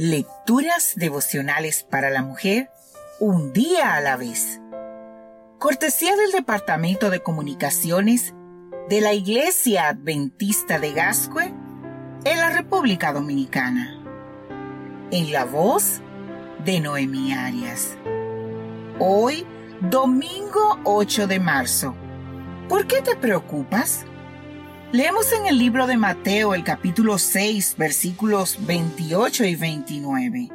Lecturas devocionales para la mujer, un día a la vez. Cortesía del Departamento de Comunicaciones de la Iglesia Adventista de Gascue en la República Dominicana. En la voz de Noemí Arias. Hoy, domingo 8 de marzo. ¿Por qué te preocupas? Leemos en el libro de Mateo el capítulo 6 versículos 28 y 29.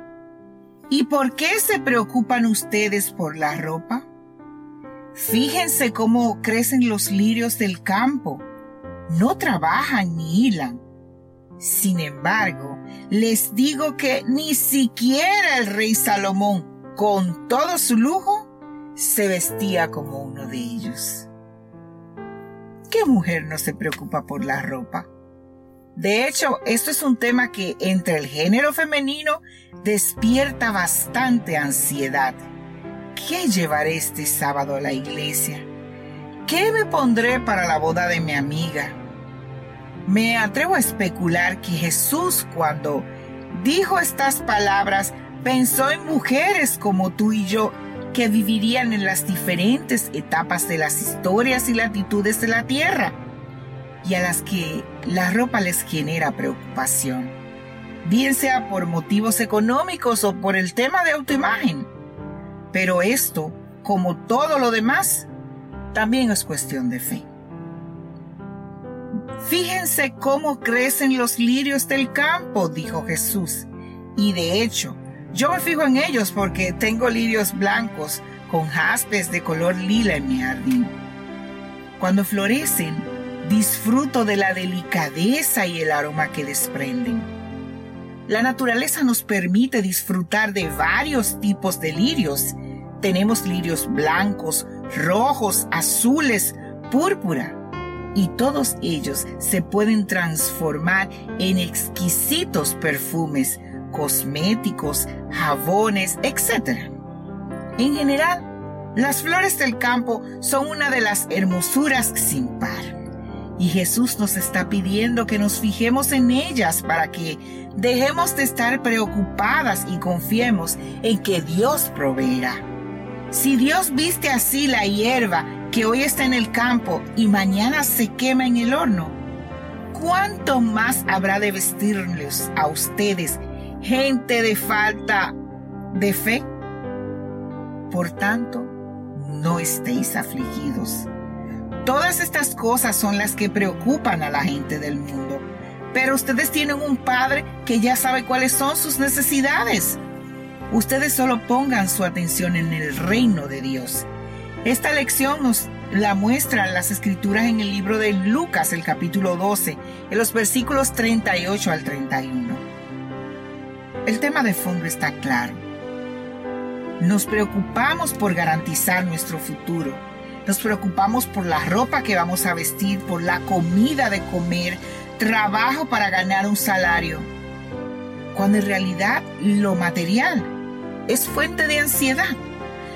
¿Y por qué se preocupan ustedes por la ropa? Fíjense cómo crecen los lirios del campo. No trabajan ni hilan. Sin embargo, les digo que ni siquiera el rey Salomón, con todo su lujo, se vestía como uno de ellos. ¿Qué mujer no se preocupa por la ropa? De hecho, esto es un tema que entre el género femenino despierta bastante ansiedad. ¿Qué llevaré este sábado a la iglesia? ¿Qué me pondré para la boda de mi amiga? Me atrevo a especular que Jesús cuando dijo estas palabras pensó en mujeres como tú y yo que vivirían en las diferentes etapas de las historias y latitudes de la Tierra y a las que la ropa les genera preocupación, bien sea por motivos económicos o por el tema de autoimagen. Pero esto, como todo lo demás, también es cuestión de fe. Fíjense cómo crecen los lirios del campo, dijo Jesús, y de hecho, yo me fijo en ellos porque tengo lirios blancos con jaspes de color lila en mi jardín. Cuando florecen, disfruto de la delicadeza y el aroma que desprenden. La naturaleza nos permite disfrutar de varios tipos de lirios. Tenemos lirios blancos, rojos, azules, púrpura. Y todos ellos se pueden transformar en exquisitos perfumes cosméticos, jabones, etc. En general, las flores del campo son una de las hermosuras sin par. Y Jesús nos está pidiendo que nos fijemos en ellas para que dejemos de estar preocupadas y confiemos en que Dios proveerá. Si Dios viste así la hierba que hoy está en el campo y mañana se quema en el horno, ¿cuánto más habrá de vestirles a ustedes gente de falta de fe. Por tanto, no estéis afligidos. Todas estas cosas son las que preocupan a la gente del mundo. Pero ustedes tienen un Padre que ya sabe cuáles son sus necesidades. Ustedes solo pongan su atención en el reino de Dios. Esta lección nos la muestran las escrituras en el libro de Lucas, el capítulo 12, en los versículos 38 al 31. El tema de fondo está claro. Nos preocupamos por garantizar nuestro futuro. Nos preocupamos por la ropa que vamos a vestir, por la comida de comer, trabajo para ganar un salario. Cuando en realidad lo material es fuente de ansiedad.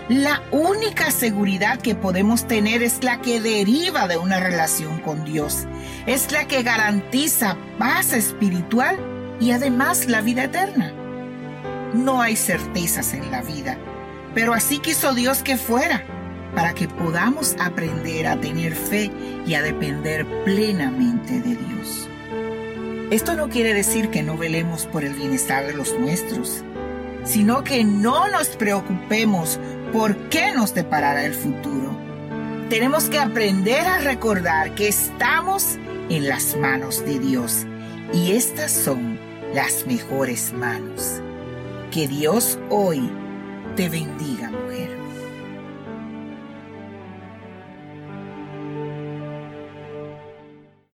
La única seguridad que podemos tener es la que deriva de una relación con Dios. Es la que garantiza paz espiritual y además la vida eterna. No hay certezas en la vida, pero así quiso Dios que fuera, para que podamos aprender a tener fe y a depender plenamente de Dios. Esto no quiere decir que no velemos por el bienestar de los nuestros, sino que no nos preocupemos por qué nos deparará el futuro. Tenemos que aprender a recordar que estamos en las manos de Dios y estas son las mejores manos. Que Dios hoy te bendiga.